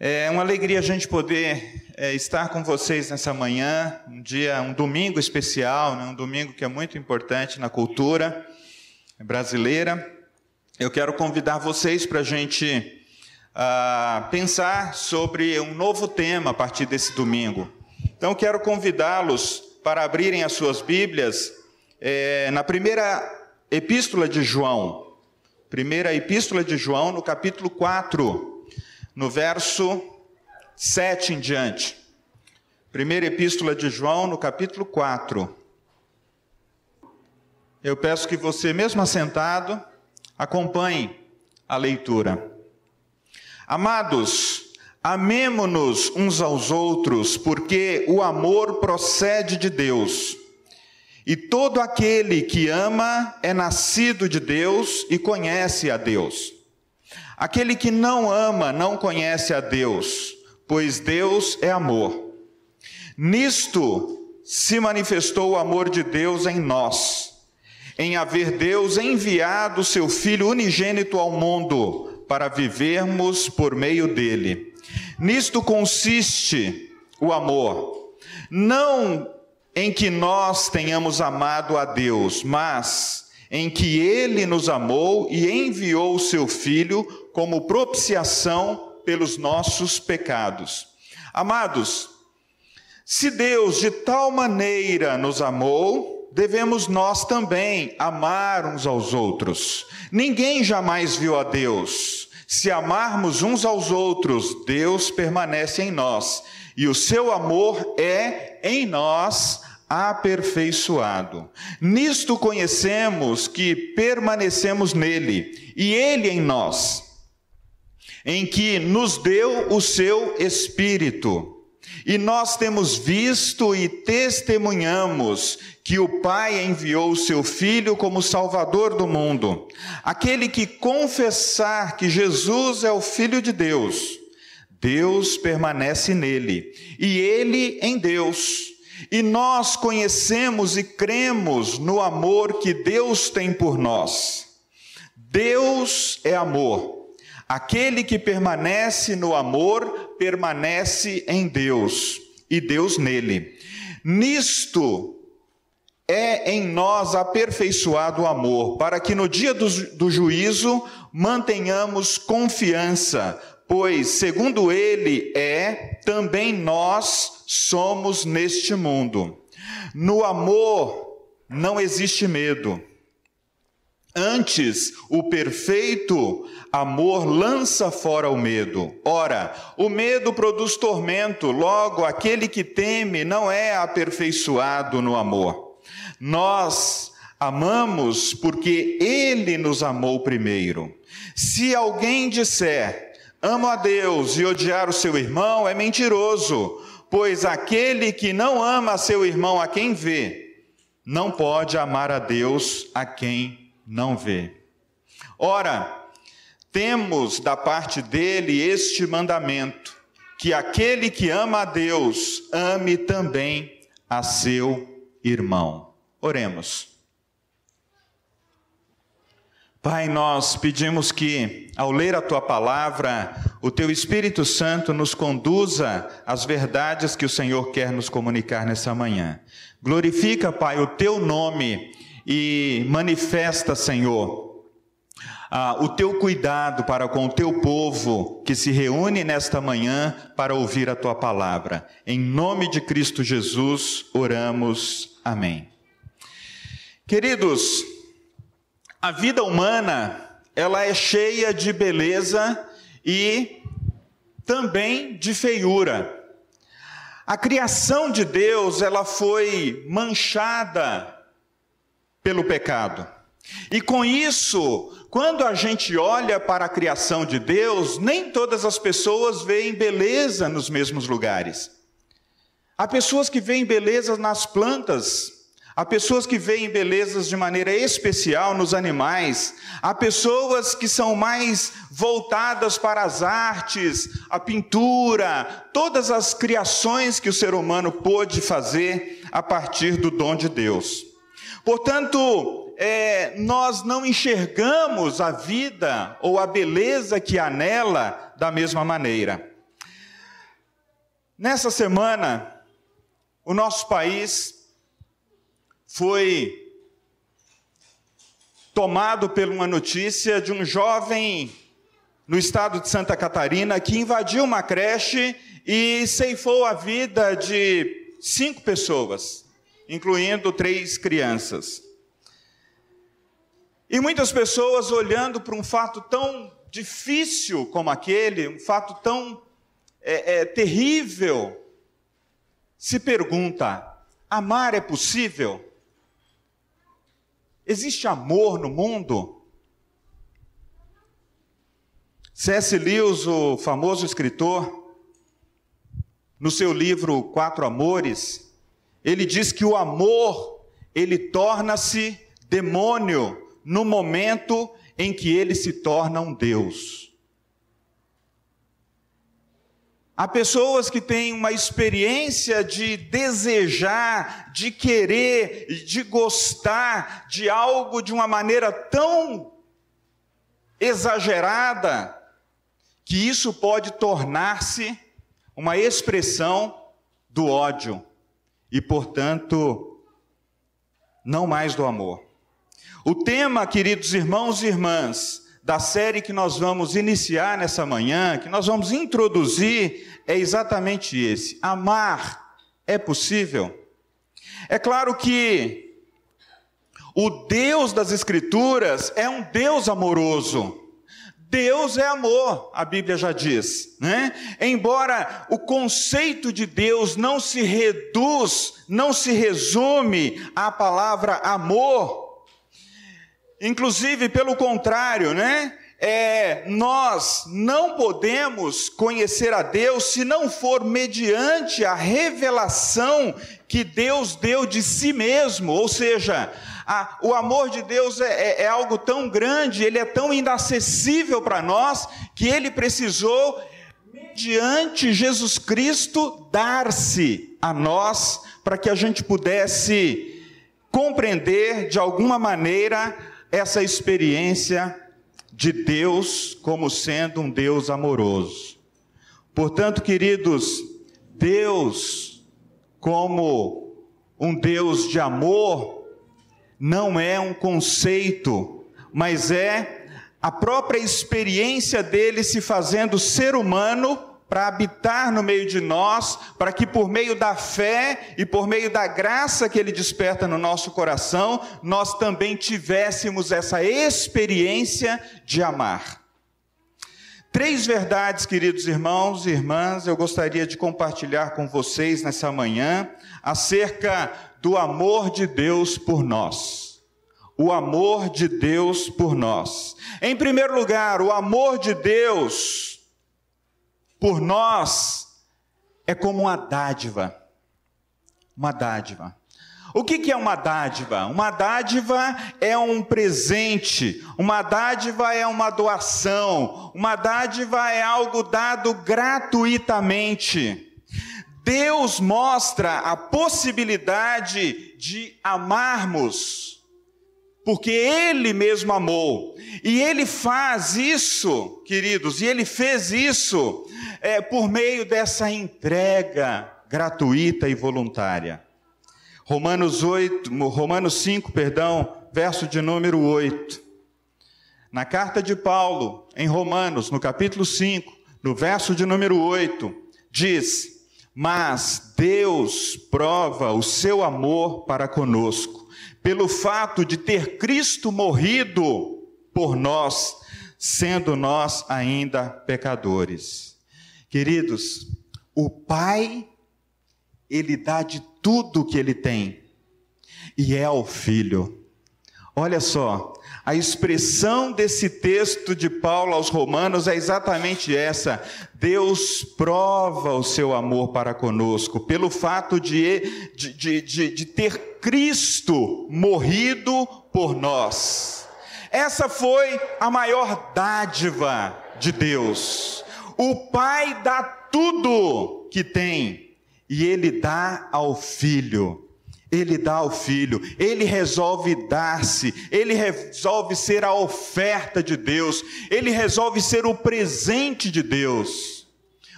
É uma alegria a gente poder é, estar com vocês nessa manhã, um dia, um domingo especial, né? um domingo que é muito importante na cultura brasileira. Eu quero convidar vocês para a gente uh, pensar sobre um novo tema a partir desse domingo. Então, quero convidá-los para abrirem as suas Bíblias é, na primeira epístola de João, primeira epístola de João, no capítulo 4 no verso 7 em diante. Primeira epístola de João, no capítulo 4. Eu peço que você, mesmo assentado, acompanhe a leitura. Amados, amemo-nos uns aos outros, porque o amor procede de Deus. E todo aquele que ama é nascido de Deus e conhece a Deus. Aquele que não ama não conhece a Deus, pois Deus é amor. Nisto se manifestou o amor de Deus em nós, em haver Deus enviado seu Filho unigênito ao mundo para vivermos por meio dele. Nisto consiste o amor, não em que nós tenhamos amado a Deus, mas em que ele nos amou e enviou o seu Filho como propiciação pelos nossos pecados. Amados, se Deus de tal maneira nos amou, devemos nós também amar uns aos outros. Ninguém jamais viu a Deus. Se amarmos uns aos outros, Deus permanece em nós, e o seu amor é em nós aperfeiçoado. Nisto conhecemos que permanecemos nele, e ele em nós em que nos deu o seu Espírito. E nós temos visto e testemunhamos que o Pai enviou o seu Filho como Salvador do mundo. Aquele que confessar que Jesus é o Filho de Deus, Deus permanece nele, e ele em Deus. E nós conhecemos e cremos no amor que Deus tem por nós. Deus é amor. Aquele que permanece no amor, permanece em Deus e Deus nele. Nisto é em nós aperfeiçoado o amor, para que no dia do, do juízo mantenhamos confiança, pois, segundo ele é, também nós somos neste mundo. No amor não existe medo. Antes, o perfeito amor lança fora o medo. Ora, o medo produz tormento, logo, aquele que teme não é aperfeiçoado no amor. Nós amamos porque ele nos amou primeiro. Se alguém disser, amo a Deus e odiar o seu irmão, é mentiroso, pois aquele que não ama seu irmão a quem vê, não pode amar a Deus a quem não vê. Ora, temos da parte dele este mandamento: que aquele que ama a Deus ame também a seu irmão. Oremos. Pai, nós pedimos que, ao ler a tua palavra, o teu Espírito Santo nos conduza às verdades que o Senhor quer nos comunicar nessa manhã. Glorifica, Pai, o teu nome e manifesta, Senhor, ah, o teu cuidado para com o teu povo que se reúne nesta manhã para ouvir a tua palavra. Em nome de Cristo Jesus, oramos. Amém. Queridos, a vida humana, ela é cheia de beleza e também de feiura. A criação de Deus, ela foi manchada pelo pecado. E com isso, quando a gente olha para a criação de Deus, nem todas as pessoas veem beleza nos mesmos lugares. Há pessoas que veem beleza nas plantas, há pessoas que veem belezas de maneira especial nos animais, há pessoas que são mais voltadas para as artes, a pintura, todas as criações que o ser humano pôde fazer a partir do dom de Deus. Portanto, é, nós não enxergamos a vida ou a beleza que há nela da mesma maneira. Nessa semana, o nosso país foi tomado por uma notícia de um jovem no estado de Santa Catarina que invadiu uma creche e ceifou a vida de cinco pessoas, incluindo três crianças. E muitas pessoas olhando para um fato tão difícil como aquele, um fato tão é, é, terrível, se pergunta: amar é possível? Existe amor no mundo? C.S. Lewis, o famoso escritor, no seu livro Quatro Amores, ele diz que o amor, ele torna-se demônio no momento em que ele se torna um Deus. Há pessoas que têm uma experiência de desejar, de querer, de gostar de algo de uma maneira tão exagerada, que isso pode tornar-se uma expressão do ódio e, portanto, não mais do amor. O tema, queridos irmãos e irmãs, da série que nós vamos iniciar nessa manhã, que nós vamos introduzir, é exatamente esse: amar é possível? É claro que o Deus das Escrituras é um Deus amoroso. Deus é amor, a Bíblia já diz, né? Embora o conceito de Deus não se reduz, não se resume à palavra amor, Inclusive, pelo contrário, né? É, nós não podemos conhecer a Deus se não for mediante a revelação que Deus deu de si mesmo, ou seja, a, o amor de Deus é, é, é algo tão grande, ele é tão inacessível para nós, que ele precisou, mediante Jesus Cristo, dar-se a nós, para que a gente pudesse compreender de alguma maneira essa experiência de Deus como sendo um Deus amoroso. Portanto, queridos, Deus, como um Deus de amor, não é um conceito, mas é a própria experiência dele se fazendo ser humano para habitar no meio de nós, para que por meio da fé e por meio da graça que Ele desperta no nosso coração, nós também tivéssemos essa experiência de amar. Três verdades, queridos irmãos e irmãs, eu gostaria de compartilhar com vocês nessa manhã acerca do amor de Deus por nós. O amor de Deus por nós. Em primeiro lugar, o amor de Deus por nós é como uma dádiva. Uma dádiva. O que, é uma dádiva? Uma dádiva é um presente, uma dádiva é uma doação, uma dádiva é algo dado gratuitamente. Deus mostra a possibilidade de amarmos porque Ele mesmo amou. E Ele faz isso, queridos, e Ele fez isso é, por meio dessa entrega gratuita e voluntária. Romanos 8, Romanos 5, perdão, verso de número 8. Na carta de Paulo, em Romanos, no capítulo 5, no verso de número 8, diz: Mas Deus prova o seu amor para conosco pelo fato de ter Cristo morrido por nós, sendo nós ainda pecadores. Queridos, o Pai, Ele dá de tudo que Ele tem, e é ao Filho. Olha só, a expressão desse texto de Paulo aos Romanos é exatamente essa: Deus prova o seu amor para conosco, pelo fato de, de, de, de, ter Cristo morrido por nós. Essa foi a maior dádiva de Deus. O Pai dá tudo que tem e ele dá ao filho. Ele dá ao filho, ele resolve dar-se, ele resolve ser a oferta de Deus, ele resolve ser o presente de Deus.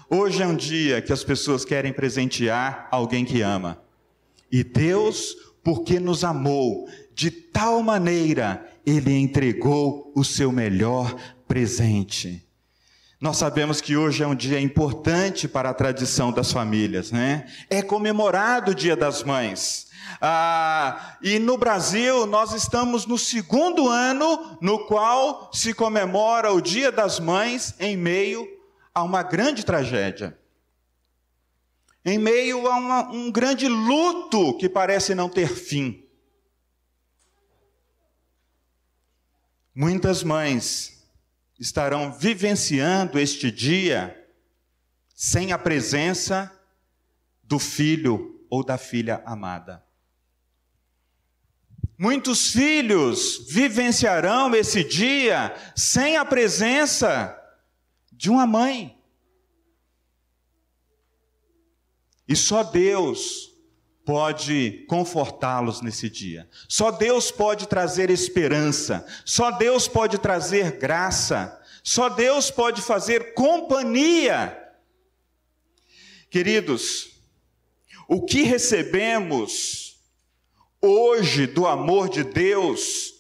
Hoje é um dia que as pessoas querem presentear alguém que ama. E Deus, porque nos amou de tal maneira, ele entregou o seu melhor presente. Nós sabemos que hoje é um dia importante para a tradição das famílias, né? É comemorado o Dia das Mães. Ah, e no Brasil, nós estamos no segundo ano no qual se comemora o Dia das Mães em meio a uma grande tragédia. Em meio a uma, um grande luto que parece não ter fim. Muitas mães estarão vivenciando este dia sem a presença do filho ou da filha amada. Muitos filhos vivenciarão esse dia sem a presença de uma mãe. E só Deus pode confortá-los nesse dia. Só Deus pode trazer esperança. Só Deus pode trazer graça. Só Deus pode fazer companhia. Queridos, o que recebemos hoje do amor de Deus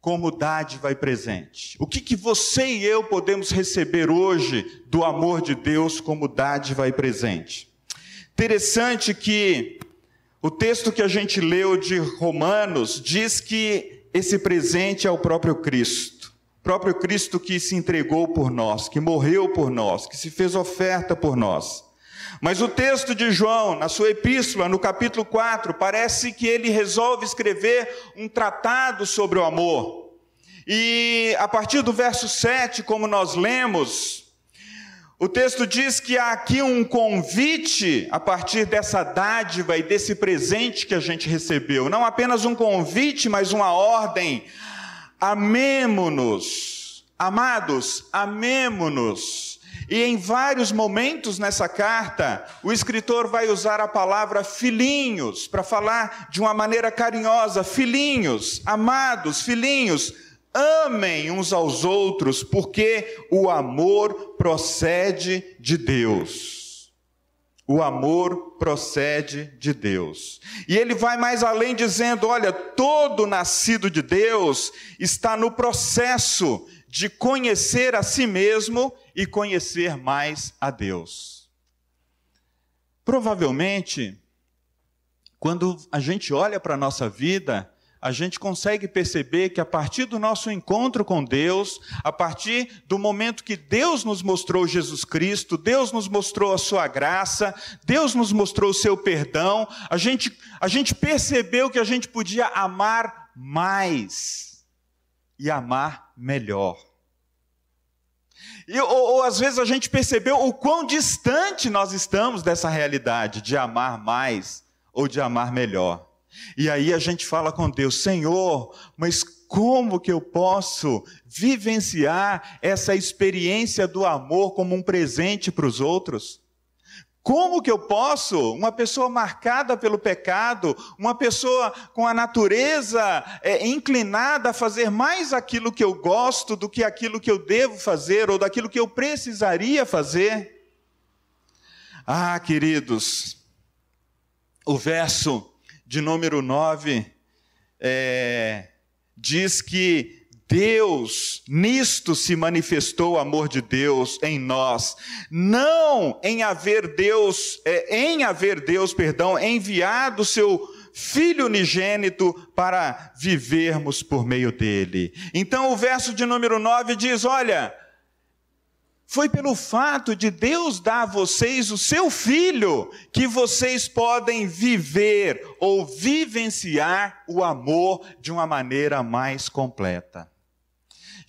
como dádiva e presente? O que, que você e eu podemos receber hoje do amor de Deus como dádiva e presente? Interessante que o texto que a gente leu de Romanos diz que esse presente é o próprio Cristo. O próprio Cristo que se entregou por nós, que morreu por nós, que se fez oferta por nós. Mas o texto de João, na sua epístola, no capítulo 4, parece que ele resolve escrever um tratado sobre o amor. E a partir do verso 7, como nós lemos, o texto diz que há aqui um convite a partir dessa dádiva e desse presente que a gente recebeu. Não apenas um convite, mas uma ordem. Amemo-nos. Amados, amemo-nos. E em vários momentos nessa carta, o escritor vai usar a palavra filhinhos para falar de uma maneira carinhosa: filhinhos, amados, filhinhos Amem uns aos outros, porque o amor procede de Deus. O amor procede de Deus. E ele vai mais além dizendo: olha, todo nascido de Deus está no processo de conhecer a si mesmo e conhecer mais a Deus. Provavelmente, quando a gente olha para a nossa vida, a gente consegue perceber que a partir do nosso encontro com Deus, a partir do momento que Deus nos mostrou Jesus Cristo, Deus nos mostrou a sua graça, Deus nos mostrou o seu perdão, a gente, a gente percebeu que a gente podia amar mais e amar melhor. E, ou, ou às vezes a gente percebeu o quão distante nós estamos dessa realidade de amar mais ou de amar melhor. E aí a gente fala com Deus: Senhor, mas como que eu posso vivenciar essa experiência do amor como um presente para os outros? Como que eu posso, uma pessoa marcada pelo pecado, uma pessoa com a natureza é, inclinada a fazer mais aquilo que eu gosto do que aquilo que eu devo fazer ou daquilo que eu precisaria fazer? Ah, queridos, o verso de número 9, é, diz que Deus, nisto se manifestou o amor de Deus em nós, não em haver Deus, é, em haver Deus, perdão, enviado seu Filho unigênito para vivermos por meio dele. Então o verso de número 9 diz: Olha, foi pelo fato de Deus dar a vocês o seu filho que vocês podem viver ou vivenciar o amor de uma maneira mais completa.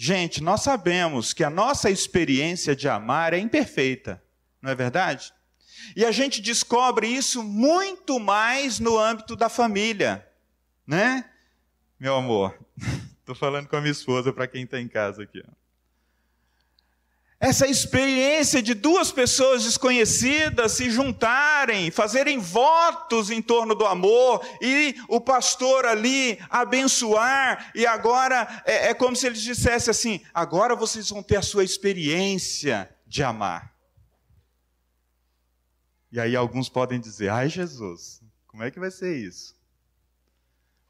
Gente, nós sabemos que a nossa experiência de amar é imperfeita, não é verdade? E a gente descobre isso muito mais no âmbito da família, né? Meu amor, estou falando com a minha esposa para quem está em casa aqui. Ó essa experiência de duas pessoas desconhecidas se juntarem, fazerem votos em torno do amor, e o pastor ali abençoar, e agora é, é como se ele dissesse assim: agora vocês vão ter a sua experiência de amar. E aí alguns podem dizer: ai, Jesus, como é que vai ser isso?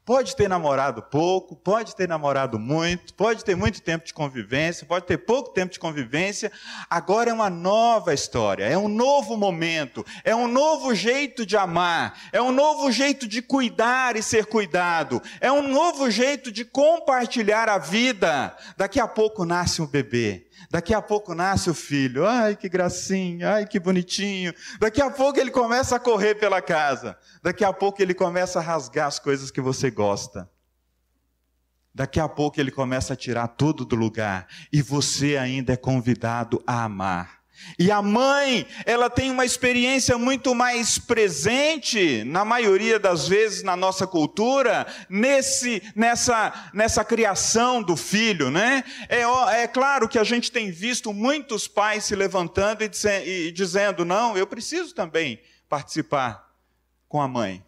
Pode ter namorado pouco, pode ter namorado muito, pode ter muito tempo de convivência, pode ter pouco tempo de convivência. Agora é uma nova história, é um novo momento, é um novo jeito de amar, é um novo jeito de cuidar e ser cuidado, é um novo jeito de compartilhar a vida. Daqui a pouco nasce um bebê. Daqui a pouco nasce o filho. Ai, que gracinha, ai, que bonitinho. Daqui a pouco ele começa a correr pela casa. Daqui a pouco ele começa a rasgar as coisas que você gosta. Daqui a pouco ele começa a tirar tudo do lugar. E você ainda é convidado a amar. E a mãe, ela tem uma experiência muito mais presente, na maioria das vezes na nossa cultura, nesse, nessa, nessa criação do filho, né? É, é claro que a gente tem visto muitos pais se levantando e, e dizendo: não, eu preciso também participar com a mãe.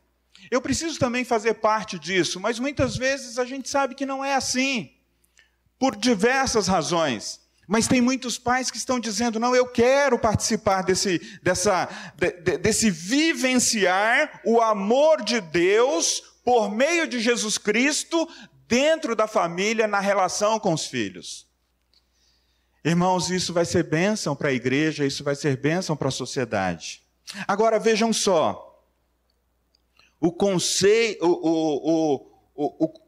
Eu preciso também fazer parte disso, mas muitas vezes a gente sabe que não é assim, por diversas razões. Mas tem muitos pais que estão dizendo: não, eu quero participar desse, dessa, de, de, desse vivenciar o amor de Deus por meio de Jesus Cristo dentro da família, na relação com os filhos. Irmãos, isso vai ser bênção para a igreja, isso vai ser bênção para a sociedade. Agora vejam só, o, o, o,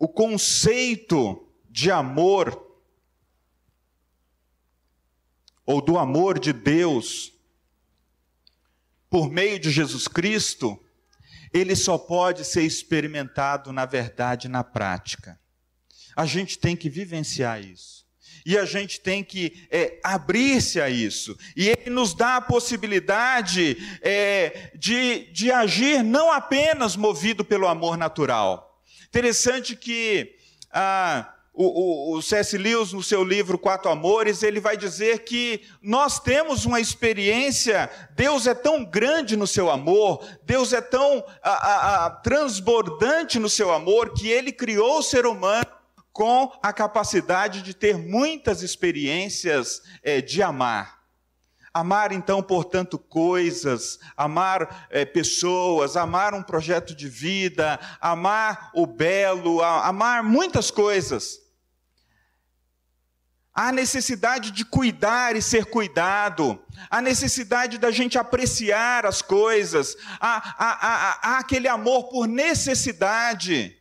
o conceito de amor ou do amor de Deus por meio de Jesus Cristo, ele só pode ser experimentado na verdade, na prática. A gente tem que vivenciar isso. E a gente tem que é, abrir-se a isso. E ele nos dá a possibilidade é, de, de agir não apenas movido pelo amor natural. Interessante que. Ah, o, o, o C.S. Lewis, no seu livro Quatro Amores, ele vai dizer que nós temos uma experiência, Deus é tão grande no seu amor, Deus é tão a, a, a, transbordante no seu amor, que ele criou o ser humano com a capacidade de ter muitas experiências é, de amar. Amar, então, portanto, coisas, amar é, pessoas, amar um projeto de vida, amar o belo, amar muitas coisas. Há necessidade de cuidar e ser cuidado, há necessidade da gente apreciar as coisas, há aquele amor por necessidade.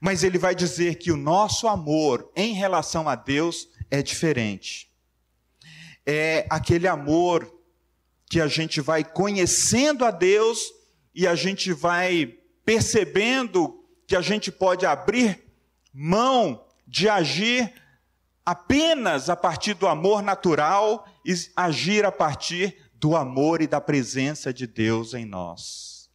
Mas ele vai dizer que o nosso amor em relação a Deus é diferente. É aquele amor que a gente vai conhecendo a Deus e a gente vai percebendo que a gente pode abrir mão de agir apenas a partir do amor natural e agir a partir do amor e da presença de Deus em nós.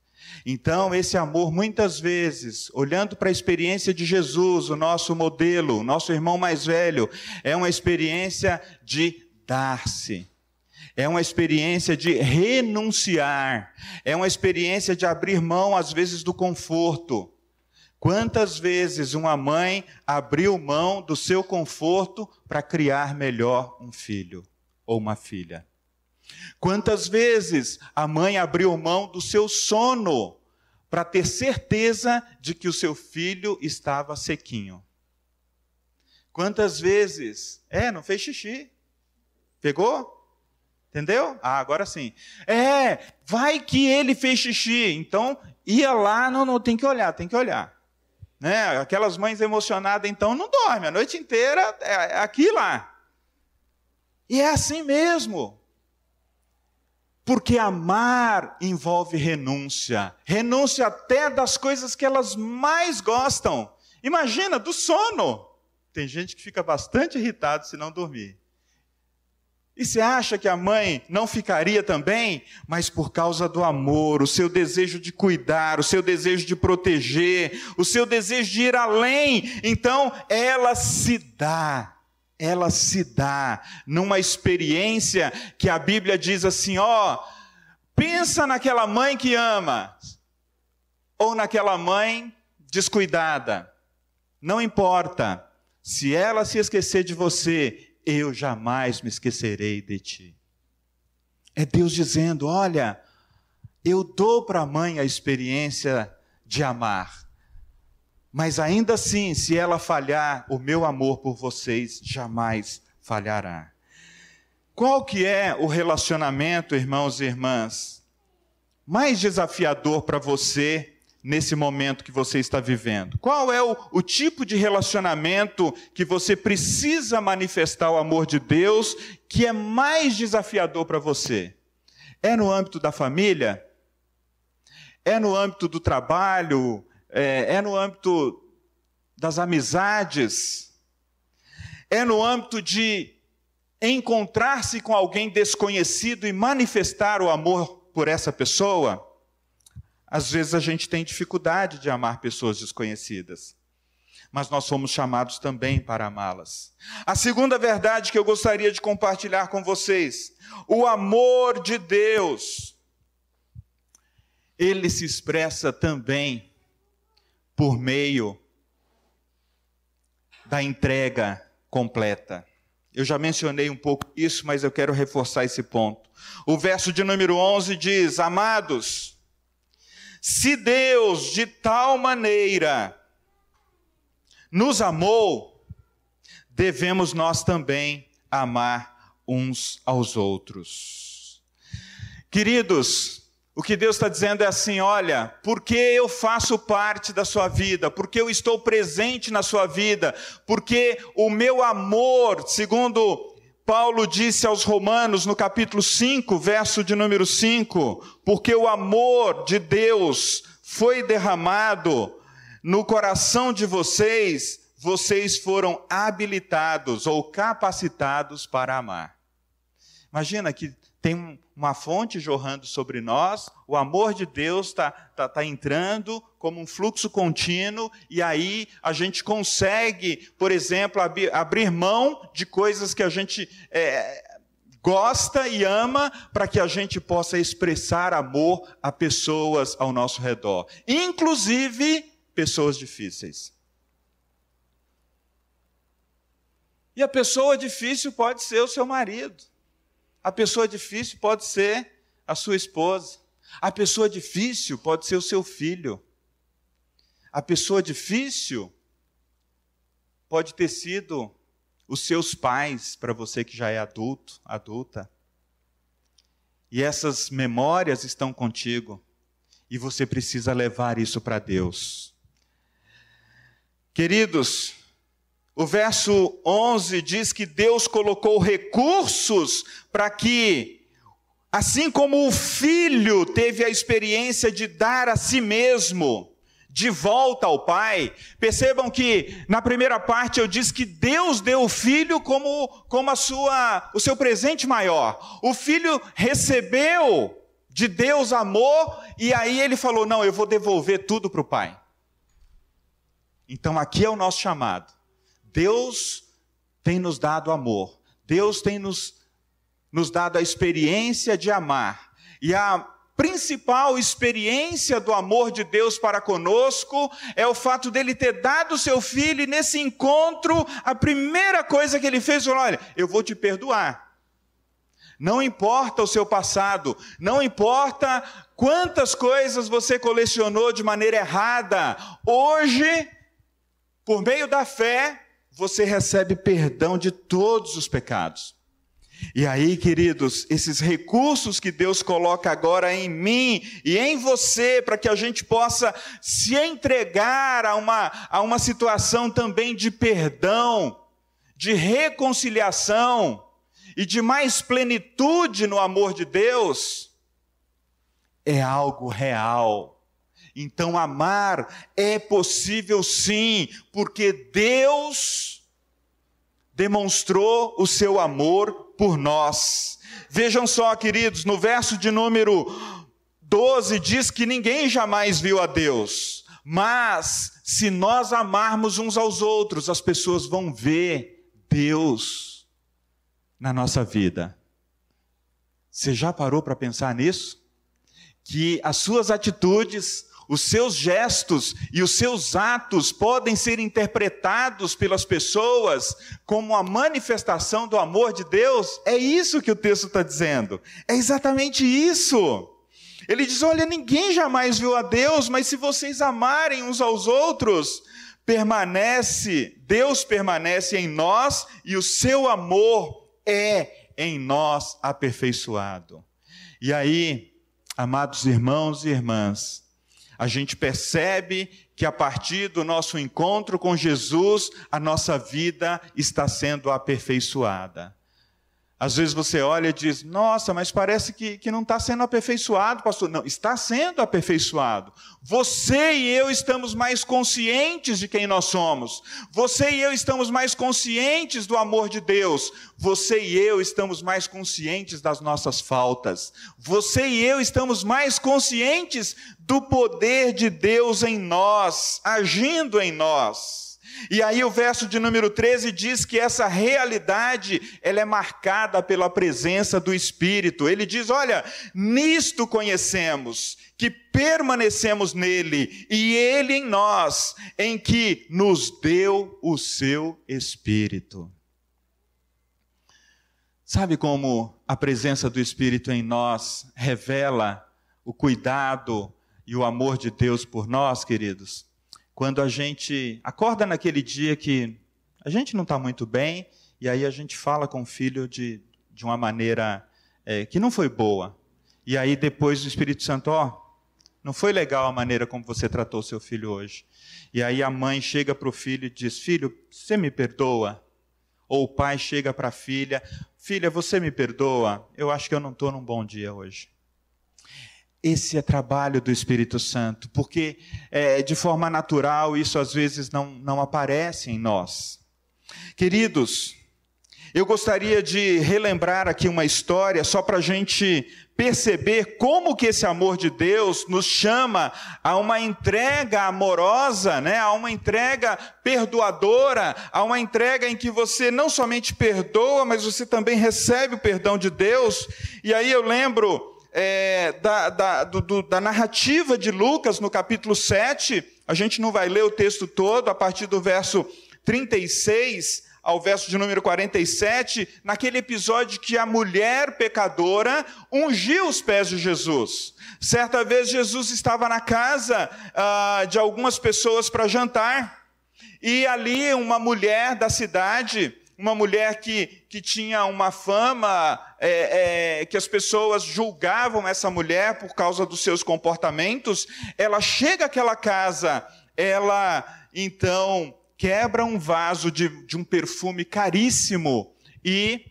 Então, esse amor, muitas vezes, olhando para a experiência de Jesus, o nosso modelo, o nosso irmão mais velho, é uma experiência de dar-se. É uma experiência de renunciar, é uma experiência de abrir mão, às vezes, do conforto, Quantas vezes uma mãe abriu mão do seu conforto para criar melhor um filho ou uma filha? Quantas vezes a mãe abriu mão do seu sono para ter certeza de que o seu filho estava sequinho? Quantas vezes, é, não fez xixi, pegou? Entendeu? Ah, agora sim. É, vai que ele fez xixi. Então, ia lá, não, não, tem que olhar, tem que olhar. Né? Aquelas mães emocionadas, então, não dormem, a noite inteira é, é aqui lá. E é assim mesmo. Porque amar envolve renúncia renúncia até das coisas que elas mais gostam. Imagina, do sono. Tem gente que fica bastante irritado se não dormir. E você acha que a mãe não ficaria também? Mas por causa do amor, o seu desejo de cuidar, o seu desejo de proteger, o seu desejo de ir além, então ela se dá, ela se dá numa experiência que a Bíblia diz assim: ó, pensa naquela mãe que ama, ou naquela mãe descuidada, não importa, se ela se esquecer de você, eu jamais me esquecerei de ti. É Deus dizendo: olha, Eu dou para a mãe a experiência de amar. Mas ainda assim, se ela falhar, o meu amor por vocês jamais falhará. Qual que é o relacionamento, irmãos e irmãs, mais desafiador para você nesse momento que você está vivendo? Qual é o, o, tipo de relacionamento que você precisa manifestar o amor de Deus que é mais desafiador para você? É no âmbito da família? É no âmbito do trabalho? É, é no âmbito das amizades? É no âmbito de encontrar-se com alguém desconhecido e manifestar o amor por essa pessoa? Às vezes a gente tem dificuldade de amar pessoas desconhecidas, mas nós somos chamados também para amá-las. A segunda verdade que eu gostaria de compartilhar com vocês: o amor de Deus, ele se expressa também por meio da entrega completa. Eu já mencionei um pouco isso, mas eu quero reforçar esse ponto. O verso de número 11 diz: Amados, se Deus de tal maneira nos amou, devemos nós também amar uns aos outros. Queridos, o que Deus está dizendo é assim: olha, porque eu faço parte da sua vida, porque eu estou presente na sua vida, porque o meu amor, segundo Paulo disse aos Romanos no capítulo 5, verso de número 5, porque o amor de Deus foi derramado no coração de vocês, vocês foram habilitados ou capacitados para amar. Imagina que tem uma fonte jorrando sobre nós, o amor de Deus está tá, tá entrando como um fluxo contínuo, e aí a gente consegue, por exemplo, abrir, abrir mão de coisas que a gente é, gosta e ama, para que a gente possa expressar amor a pessoas ao nosso redor, inclusive pessoas difíceis. E a pessoa difícil pode ser o seu marido. A pessoa difícil pode ser a sua esposa. A pessoa difícil pode ser o seu filho. A pessoa difícil pode ter sido os seus pais, para você que já é adulto, adulta. E essas memórias estão contigo. E você precisa levar isso para Deus. Queridos, o verso 11 diz que Deus colocou recursos para que, assim como o filho teve a experiência de dar a si mesmo, de volta ao Pai. Percebam que na primeira parte eu disse que Deus deu o filho como, como a sua, o seu presente maior. O filho recebeu de Deus amor e aí ele falou: Não, eu vou devolver tudo para o Pai. Então aqui é o nosso chamado. Deus tem nos dado amor, Deus tem nos, nos dado a experiência de amar, e a principal experiência do amor de Deus para conosco é o fato dele ter dado o seu filho, e nesse encontro, a primeira coisa que ele fez foi: olha, eu vou te perdoar. Não importa o seu passado, não importa quantas coisas você colecionou de maneira errada, hoje, por meio da fé, você recebe perdão de todos os pecados. E aí, queridos, esses recursos que Deus coloca agora em mim e em você, para que a gente possa se entregar a uma, a uma situação também de perdão, de reconciliação e de mais plenitude no amor de Deus, é algo real então, amar é possível sim, porque Deus demonstrou o seu amor por nós. Vejam só, queridos, no verso de número 12 diz que ninguém jamais viu a Deus, mas se nós amarmos uns aos outros, as pessoas vão ver Deus na nossa vida. Você já parou para pensar nisso? Que as suas atitudes, os seus gestos e os seus atos podem ser interpretados pelas pessoas como a manifestação do amor de Deus? É isso que o texto está dizendo. É exatamente isso. Ele diz: Olha, ninguém jamais viu a Deus, mas se vocês amarem uns aos outros, permanece, Deus permanece em nós e o seu amor é em nós aperfeiçoado. E aí, amados irmãos e irmãs, a gente percebe que a partir do nosso encontro com Jesus, a nossa vida está sendo aperfeiçoada. Às vezes você olha e diz: Nossa, mas parece que, que não está sendo aperfeiçoado, pastor. Não, está sendo aperfeiçoado. Você e eu estamos mais conscientes de quem nós somos. Você e eu estamos mais conscientes do amor de Deus. Você e eu estamos mais conscientes das nossas faltas. Você e eu estamos mais conscientes do poder de Deus em nós, agindo em nós. E aí o verso de número 13 diz que essa realidade, ela é marcada pela presença do Espírito. Ele diz: "Olha, nisto conhecemos que permanecemos nele e ele em nós, em que nos deu o seu Espírito." Sabe como a presença do Espírito em nós revela o cuidado e o amor de Deus por nós, queridos? Quando a gente acorda naquele dia que a gente não está muito bem, e aí a gente fala com o filho de, de uma maneira é, que não foi boa. E aí depois o Espírito Santo, ó, não foi legal a maneira como você tratou seu filho hoje. E aí a mãe chega para o filho e diz: Filho, você me perdoa? Ou o pai chega para a filha: Filha, você me perdoa? Eu acho que eu não estou num bom dia hoje. Esse é trabalho do Espírito Santo, porque é, de forma natural isso às vezes não, não aparece em nós. Queridos, eu gostaria de relembrar aqui uma história só para a gente perceber como que esse amor de Deus nos chama a uma entrega amorosa, né? a uma entrega perdoadora, a uma entrega em que você não somente perdoa, mas você também recebe o perdão de Deus. E aí eu lembro é, da, da, do, da narrativa de Lucas no capítulo 7, a gente não vai ler o texto todo, a partir do verso 36 ao verso de número 47, naquele episódio que a mulher pecadora ungiu os pés de Jesus. Certa vez Jesus estava na casa ah, de algumas pessoas para jantar, e ali uma mulher da cidade uma mulher que, que tinha uma fama, é, é, que as pessoas julgavam essa mulher por causa dos seus comportamentos, ela chega àquela casa, ela então quebra um vaso de, de um perfume caríssimo e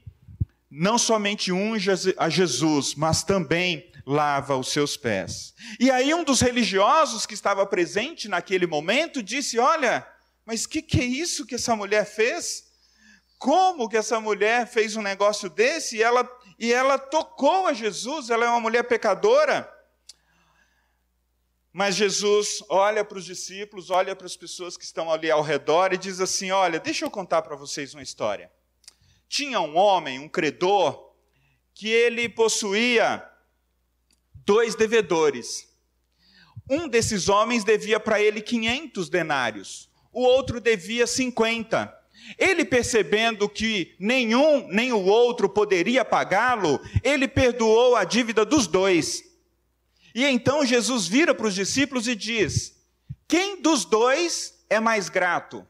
não somente unge a Jesus, mas também lava os seus pés. E aí um dos religiosos que estava presente naquele momento disse: Olha, mas que, que é isso que essa mulher fez? Como que essa mulher fez um negócio desse e ela, e ela tocou a Jesus, ela é uma mulher pecadora. Mas Jesus olha para os discípulos, olha para as pessoas que estão ali ao redor e diz assim: Olha, deixa eu contar para vocês uma história. Tinha um homem, um credor, que ele possuía dois devedores. Um desses homens devia para ele 500 denários, o outro devia 50. Ele percebendo que nenhum nem o outro poderia pagá-lo, ele perdoou a dívida dos dois. E então Jesus vira para os discípulos e diz: Quem dos dois é mais grato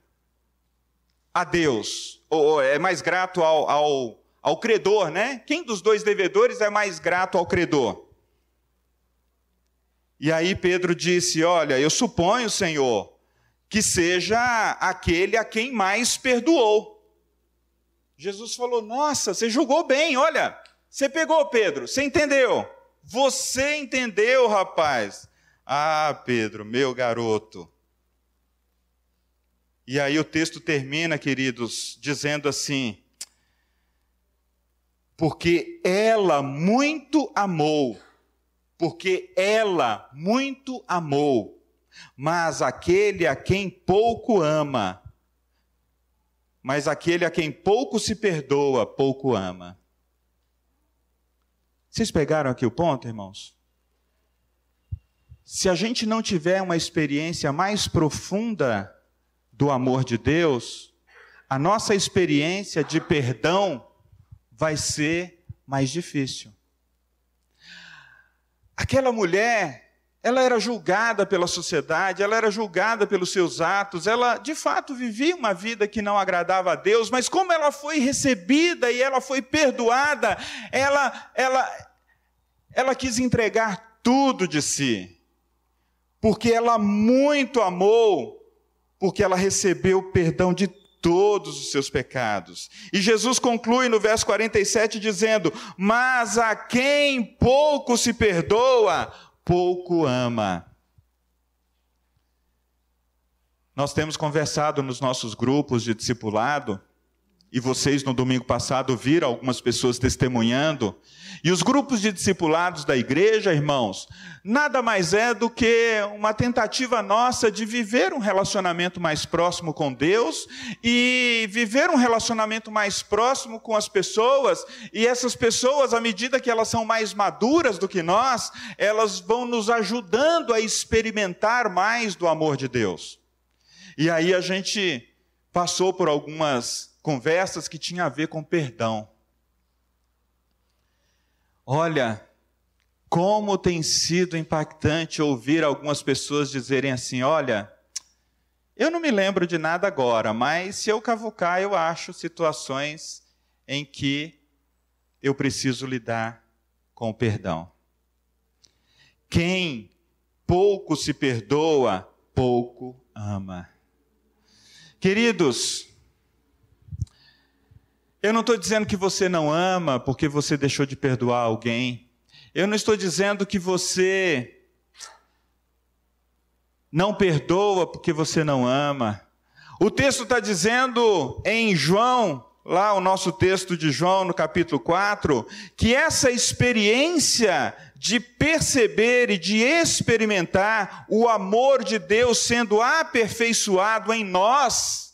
a Deus? Ou é mais grato ao, ao, ao credor, né? Quem dos dois devedores é mais grato ao credor? E aí Pedro disse: Olha, eu suponho, Senhor, que seja aquele a quem mais perdoou. Jesus falou: Nossa, você julgou bem, olha, você pegou, Pedro, você entendeu. Você entendeu, rapaz. Ah, Pedro, meu garoto. E aí o texto termina, queridos, dizendo assim: Porque ela muito amou, porque ela muito amou mas aquele a quem pouco ama, mas aquele a quem pouco se perdoa, pouco ama. Vocês pegaram aqui o ponto, irmãos? Se a gente não tiver uma experiência mais profunda do amor de Deus, a nossa experiência de perdão vai ser mais difícil Aquela mulher, ela era julgada pela sociedade, ela era julgada pelos seus atos, ela de fato vivia uma vida que não agradava a Deus, mas como ela foi recebida e ela foi perdoada, ela, ela, ela quis entregar tudo de si, porque ela muito amou, porque ela recebeu o perdão de todos os seus pecados. E Jesus conclui no verso 47 dizendo: Mas a quem pouco se perdoa, pouco ama. Nós temos conversado nos nossos grupos de discipulado e vocês no domingo passado viram algumas pessoas testemunhando. E os grupos de discipulados da igreja, irmãos, nada mais é do que uma tentativa nossa de viver um relacionamento mais próximo com Deus e viver um relacionamento mais próximo com as pessoas. E essas pessoas, à medida que elas são mais maduras do que nós, elas vão nos ajudando a experimentar mais do amor de Deus. E aí a gente passou por algumas conversas que tinham a ver com perdão. Olha, como tem sido impactante ouvir algumas pessoas dizerem assim: olha, eu não me lembro de nada agora, mas se eu cavucar, eu acho situações em que eu preciso lidar com o perdão. Quem pouco se perdoa, pouco ama. Queridos, eu não estou dizendo que você não ama porque você deixou de perdoar alguém. Eu não estou dizendo que você não perdoa porque você não ama. O texto está dizendo em João, lá o nosso texto de João, no capítulo 4, que essa experiência de perceber e de experimentar o amor de Deus sendo aperfeiçoado em nós,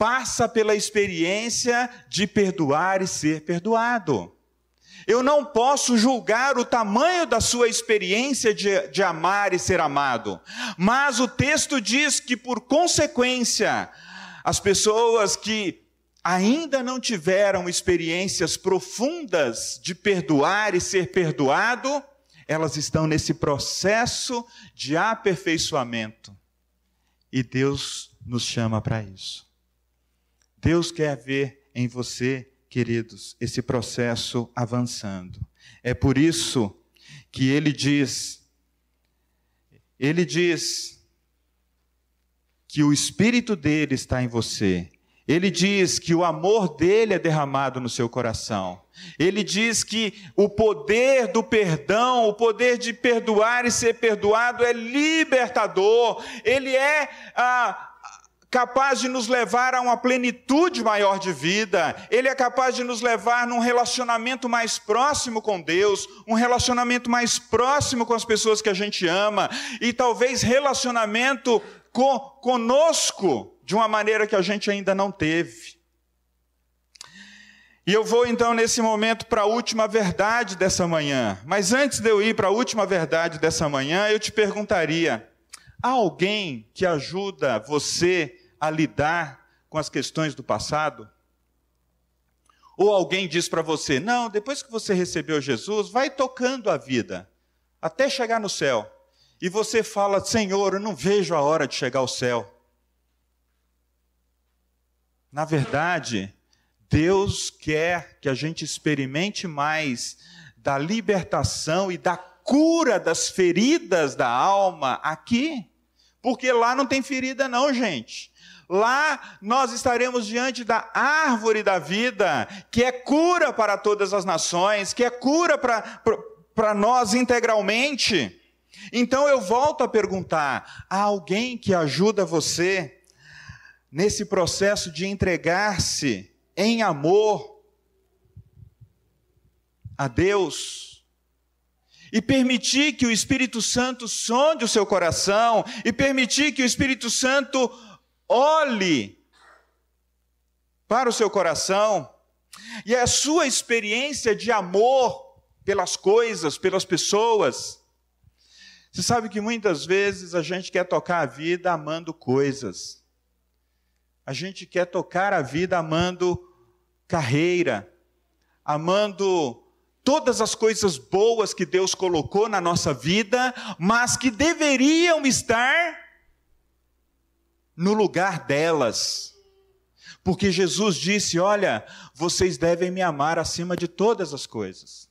passa pela experiência de perdoar e ser perdoado. Eu não posso julgar o tamanho da sua experiência de, de, amar e ser amado, mas o texto diz que, por consequência, as pessoas que ainda não tiveram experiências profundas de perdoar e ser perdoado, elas estão nesse processo de aperfeiçoamento. E Deus nos chama para isso. Deus quer ver em você, queridos, esse processo avançando. É por isso que ele diz, ele diz que o espírito dele está em você. Ele diz que o amor dele é derramado no seu coração. Ele diz que o poder do perdão, o poder de perdoar e ser perdoado é libertador. Ele é ah, capaz de nos levar a uma plenitude maior de vida, ele é capaz de nos levar num relacionamento mais próximo com Deus, um relacionamento mais próximo com as pessoas que a gente ama, e talvez relacionamento com, conosco de uma maneira que a gente ainda não teve. E eu vou então nesse momento para a última verdade dessa manhã. Mas antes de eu ir para a última verdade dessa manhã, eu te perguntaria: há alguém que ajuda você a lidar com as questões do passado? Ou alguém diz para você: não, depois que você recebeu Jesus, vai tocando a vida, até chegar no céu. E você fala: Senhor, eu não vejo a hora de chegar ao céu. Na verdade, Deus quer que a gente experimente mais da libertação e da cura das feridas da alma aqui. Porque lá não tem ferida, não, gente. Lá nós estaremos diante da árvore da vida, que é cura para todas as nações, que é cura para nós integralmente. Então eu volto a perguntar: há alguém que ajuda você nesse processo de entregar-se em amor a Deus? E permitir que o Espírito Santo sonde o seu coração, e permitir que o Espírito Santo olhe para o seu coração e a sua experiência de amor pelas coisas, pelas pessoas. Você sabe que muitas vezes a gente quer tocar a vida amando coisas. A gente quer tocar a vida amando carreira, amando todas as coisas boas que Deus colocou na nossa vida, mas que deveriam estar no lugar delas. Porque Jesus disse: Olha, vocês devem me amar acima de todas as coisas.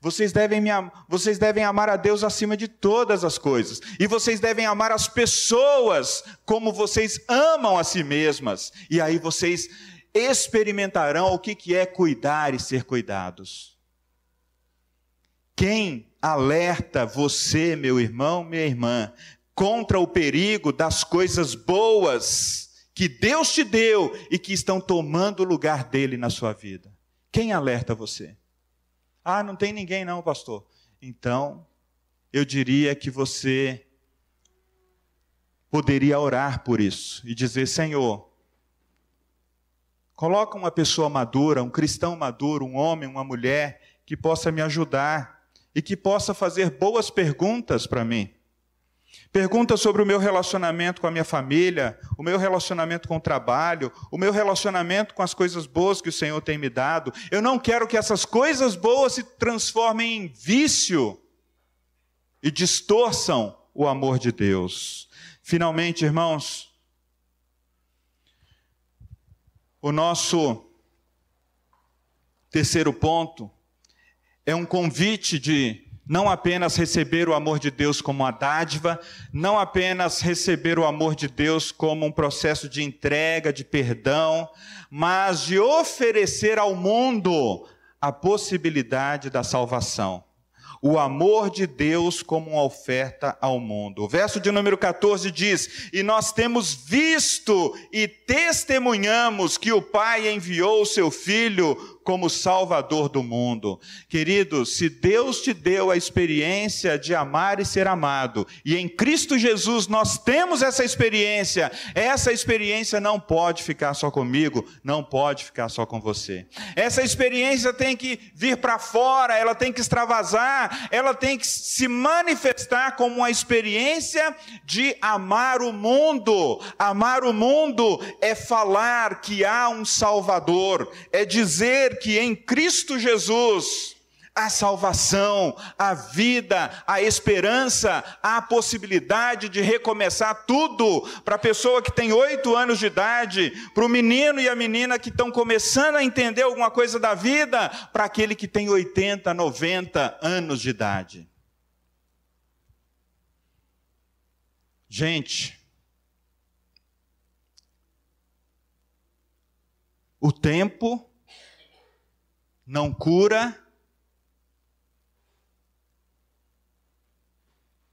Vocês devem, me, vocês devem amar a Deus acima de todas as coisas. E vocês devem amar as pessoas como vocês amam a si mesmas. E aí vocês experimentarão o que é cuidar e ser cuidados. Quem alerta você, meu irmão, minha irmã, contra o perigo das coisas boas que Deus te deu e que estão tomando o lugar dele na sua vida? Quem alerta você? Ah, não tem ninguém não, pastor. Então, eu diria que você poderia orar por isso e dizer: Senhor, coloca uma pessoa madura, um cristão maduro, um homem, uma mulher, que possa me ajudar e que possa fazer boas perguntas para mim. Pergunta sobre o meu relacionamento com a minha família, o meu relacionamento com o trabalho, o meu relacionamento com as coisas boas que o Senhor tem me dado. Eu não quero que essas coisas boas se transformem em vício e distorçam o amor de Deus. Finalmente, irmãos, o nosso terceiro ponto é um convite de não apenas receber o amor de Deus como uma dádiva, não apenas receber o amor de Deus como um processo de entrega, de perdão, mas de oferecer ao mundo a possibilidade da salvação o amor de Deus como uma oferta ao mundo. O verso de número 14 diz: E nós temos visto e testemunhamos que o Pai enviou o seu Filho como Salvador do mundo. Querido, se Deus te deu a experiência de amar e ser amado, e em Cristo Jesus nós temos essa experiência, essa experiência não pode ficar só comigo, não pode ficar só com você. Essa experiência tem que vir para fora, ela tem que extravasar, ela tem que se manifestar como uma experiência de amar o mundo. Amar o mundo é falar que há um Salvador, é dizer que em Cristo Jesus a salvação, a vida, a esperança, a possibilidade de recomeçar tudo para a pessoa que tem oito anos de idade, para o menino e a menina que estão começando a entender alguma coisa da vida, para aquele que tem 80, 90 anos de idade. Gente, o tempo não cura,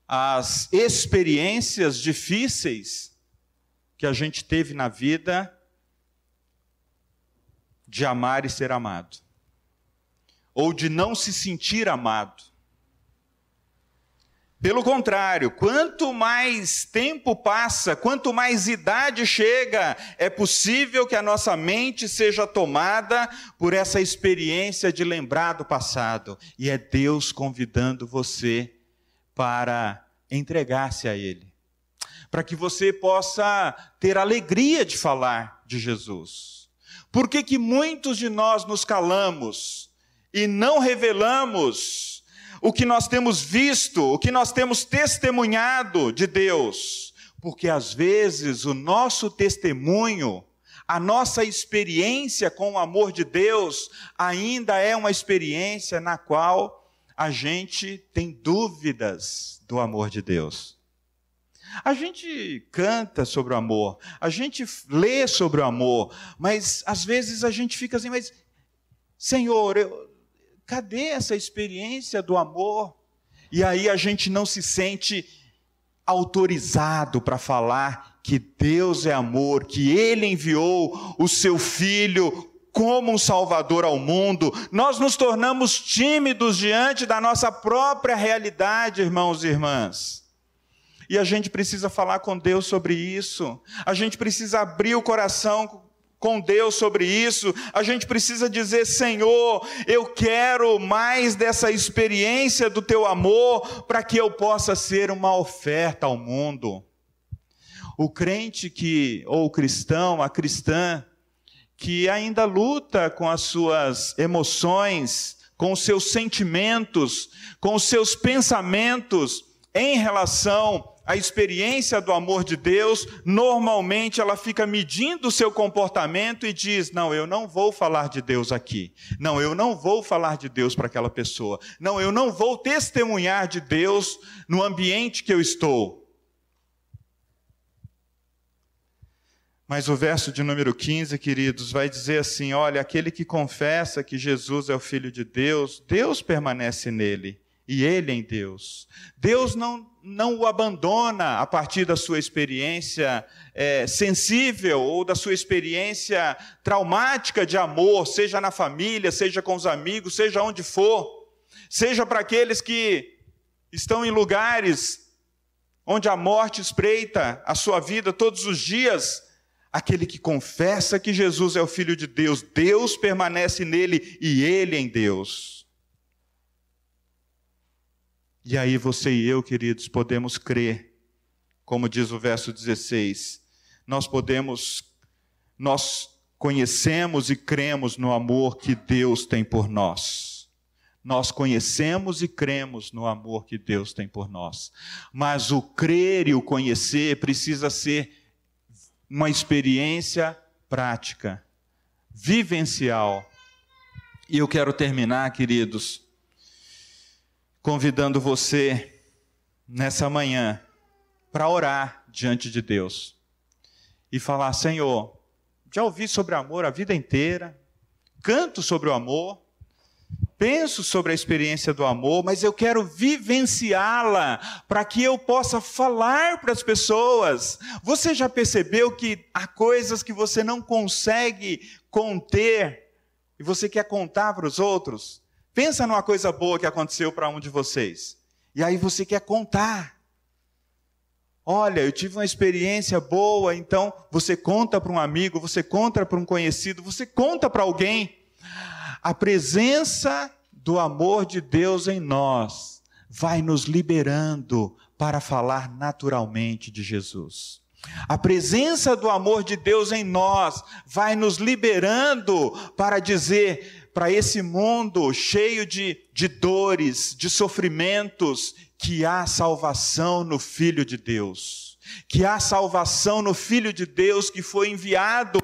as experiências difíceis que a gente teve na vida de amar e ser amado, ou de não se sentir amado. Pelo contrário, quanto mais tempo passa, quanto mais idade chega, é possível que a nossa mente seja tomada por essa experiência de lembrar do passado. E é Deus convidando você para entregar-se a Ele, para que você possa ter alegria de falar de Jesus. Por que, que muitos de nós nos calamos e não revelamos o que nós temos visto, o que nós temos testemunhado de Deus, porque às vezes o nosso testemunho, a nossa experiência com o amor de Deus, ainda é uma experiência na qual a gente tem dúvidas do amor de Deus. A gente canta sobre o amor, a gente lê sobre o amor, mas às vezes a gente fica assim, mas Senhor, eu, Cadê essa experiência do amor? E aí a gente não se sente autorizado para falar que Deus é amor, que Ele enviou o seu Filho como um Salvador ao mundo. Nós nos tornamos tímidos diante da nossa própria realidade, irmãos e irmãs. E a gente precisa falar com Deus sobre isso. A gente precisa abrir o coração com Deus sobre isso, a gente precisa dizer: Senhor, eu quero mais dessa experiência do teu amor para que eu possa ser uma oferta ao mundo. O crente que, ou o cristão, a cristã, que ainda luta com as suas emoções, com os seus sentimentos, com os seus pensamentos em relação à experiência do amor de Deus, normalmente ela fica medindo o seu comportamento e diz: Não, eu não vou falar de Deus aqui. Não, eu não vou falar de Deus para aquela pessoa. Não, eu não vou testemunhar de Deus no ambiente que eu estou. Mas o verso de número 15, queridos, vai dizer assim: olha, aquele que confessa que Jesus é o Filho de Deus, Deus permanece nele e ele em Deus. Deus não, não o abandona a partir da sua experiência é, sensível ou da sua experiência traumática de amor, seja na família, seja com os amigos, seja onde for, seja para aqueles que estão em lugares onde a morte espreita a sua vida todos os dias Aquele que confessa que Jesus é o Filho de Deus, Deus permanece nele e ele em Deus. E aí você e eu, queridos, podemos crer, como diz o verso 16, nós podemos, nós conhecemos e cremos no amor que Deus tem por nós. Nós conhecemos e cremos no amor que Deus tem por nós. Mas o crer e o conhecer precisa ser uma experiência prática, vivencial. E eu quero terminar, queridos, convidando você nessa manhã para orar diante de Deus e falar: Senhor, já ouvi sobre amor a vida inteira, canto sobre o amor, penso sobre a experiência do amor, mas eu quero vivenciá-la para que eu possa falar para as pessoas. Você já percebeu que há coisas que você não consegue conter e você quer contar para os outros? Pensa numa coisa boa que aconteceu para um de vocês. E aí você quer contar. Olha, eu tive uma experiência boa, então você conta para um amigo, você conta para um conhecido, você conta para alguém. A presença do amor de Deus em nós vai nos liberando para falar naturalmente de Jesus. A presença do amor de Deus em nós vai nos liberando para dizer para esse mundo cheio de, de dores, de sofrimentos, que há salvação no Filho de Deus. Que há salvação no Filho de Deus que foi enviado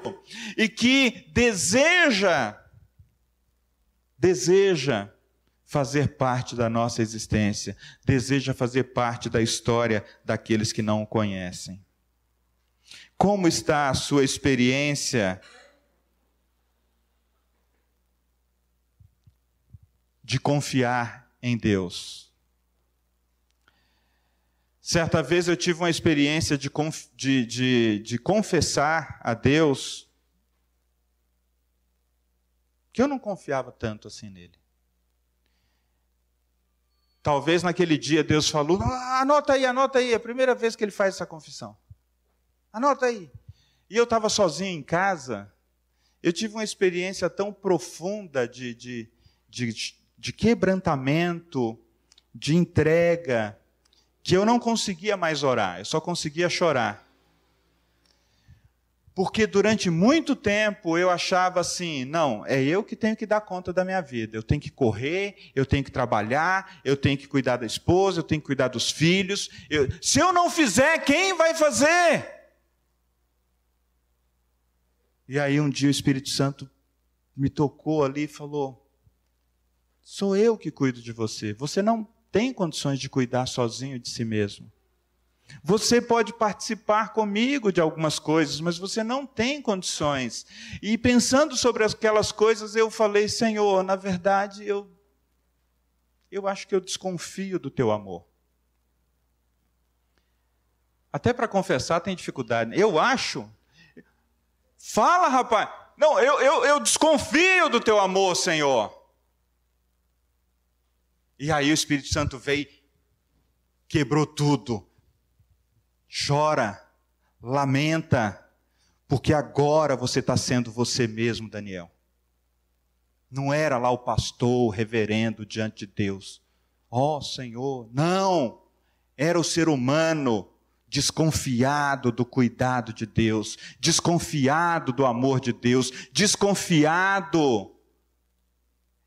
e que deseja deseja fazer parte da nossa existência, deseja fazer parte da história daqueles que não o conhecem. Como está a sua experiência de confiar em Deus? Certa vez eu tive uma experiência de, de, de, de confessar a Deus que eu não confiava tanto assim nele. Talvez naquele dia Deus falou: ah, anota aí, anota aí, é a primeira vez que ele faz essa confissão. Anota aí. E eu estava sozinho em casa, eu tive uma experiência tão profunda de, de, de, de quebrantamento, de entrega, que eu não conseguia mais orar, eu só conseguia chorar. Porque durante muito tempo eu achava assim: não, é eu que tenho que dar conta da minha vida. Eu tenho que correr, eu tenho que trabalhar, eu tenho que cuidar da esposa, eu tenho que cuidar dos filhos. Eu, se eu não fizer, quem vai fazer? E aí um dia o Espírito Santo me tocou ali e falou: sou eu que cuido de você. Você não tem condições de cuidar sozinho de si mesmo. Você pode participar comigo de algumas coisas, mas você não tem condições. E pensando sobre aquelas coisas, eu falei, Senhor, na verdade, eu, eu acho que eu desconfio do teu amor. Até para confessar tem dificuldade. Eu acho. Fala, rapaz. Não, eu, eu, eu desconfio do teu amor, Senhor. E aí o Espírito Santo veio, quebrou tudo chora, lamenta, porque agora você está sendo você mesmo, Daniel. Não era lá o pastor, o reverendo diante de Deus. Ó oh, Senhor, não! Era o ser humano desconfiado do cuidado de Deus, desconfiado do amor de Deus, desconfiado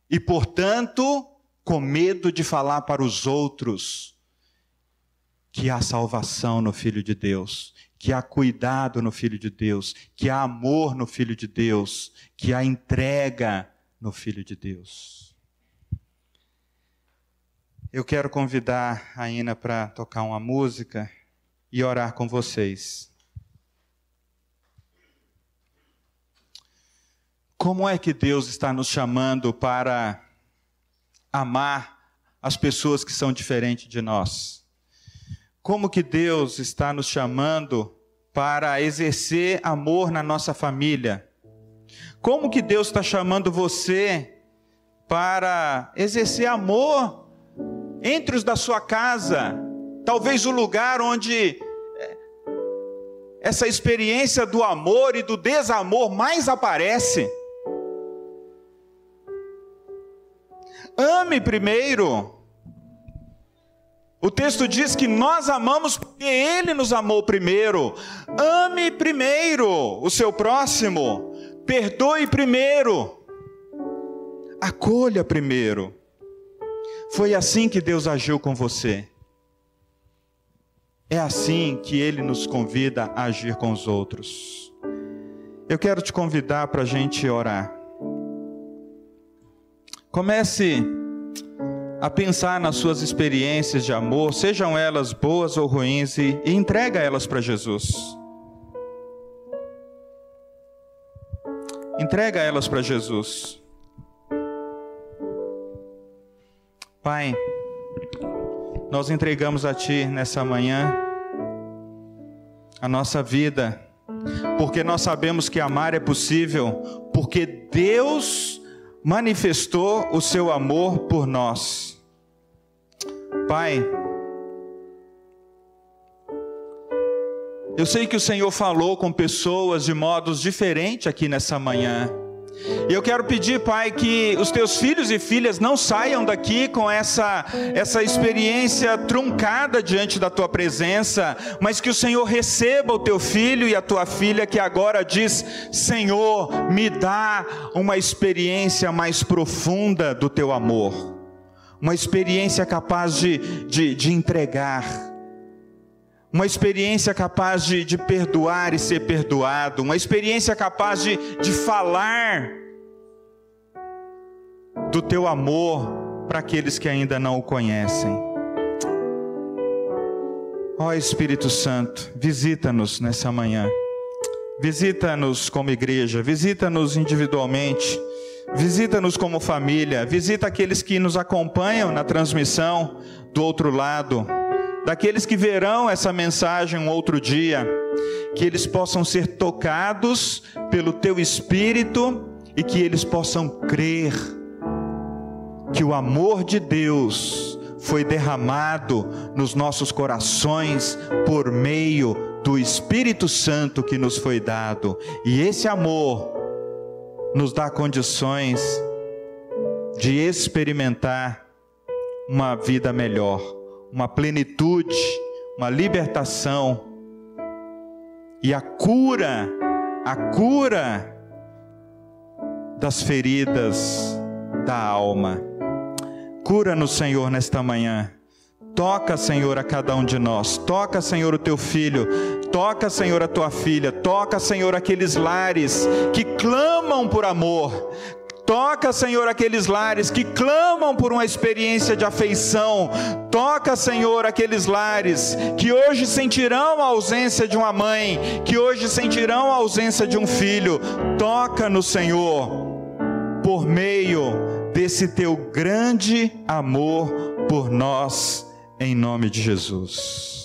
e, portanto, com medo de falar para os outros que há salvação no Filho de Deus, que há cuidado no Filho de Deus, que há amor no Filho de Deus, que há entrega no Filho de Deus. Eu quero convidar a Ina para tocar uma música e orar com vocês. Como é que Deus está nos chamando para amar as pessoas que são diferentes de nós? Como que Deus está nos chamando para exercer amor na nossa família? Como que Deus está chamando você para exercer amor entre os da sua casa? Talvez o lugar onde é, essa experiência do amor e do desamor mais aparece. Ame primeiro. O texto diz que nós amamos porque Ele nos amou primeiro. Ame primeiro o seu próximo. Perdoe primeiro. Acolha primeiro. Foi assim que Deus agiu com você. É assim que Ele nos convida a agir com os outros. Eu quero te convidar para a gente orar. Comece a pensar nas suas experiências de amor, sejam elas boas ou ruins, e, entrega elas para Jesus. Entrega elas para Jesus. Pai, nós entregamos a Ti nessa manhã a nossa vida, porque nós sabemos que amar é possível, porque Deus manifestou o seu amor por nós. Pai, eu sei que o Senhor falou com pessoas de modos diferentes aqui nessa manhã. E eu quero pedir, Pai, que os teus filhos e filhas não saiam daqui com essa, essa experiência truncada diante da tua presença, mas que o Senhor receba o teu filho e a tua filha que agora diz: Senhor, me dá uma experiência mais profunda do teu amor, uma experiência capaz de, de, de entregar uma experiência capaz de, de, perdoar e ser perdoado, uma experiência capaz de, de falar do teu amor para aqueles que ainda não o conhecem. Ó oh, Espírito Santo, visita-nos nessa manhã, visita-nos como igreja, visita-nos individualmente, visita-nos como família, visita aqueles que nos acompanham na transmissão do outro lado daqueles que verão essa mensagem um outro dia, que eles possam ser tocados pelo teu espírito e que eles possam crer que o amor de Deus foi derramado nos nossos corações por meio do Espírito Santo que nos foi dado, e esse amor nos dá condições de experimentar uma vida melhor uma plenitude, uma libertação e a cura, a cura das feridas da alma. Cura-nos, Senhor, nesta manhã. Toca, Senhor, a cada um de nós. Toca, Senhor, o teu filho. Toca, Senhor, a tua filha. Toca, Senhor, aqueles lares que clamam por amor. Toca, Senhor, aqueles lares que clamam por uma experiência de afeição. Toca, Senhor, aqueles lares que hoje sentirão a ausência de uma mãe, que hoje sentirão a ausência de um filho. Toca no Senhor, por meio desse teu grande amor por nós, em nome de Jesus.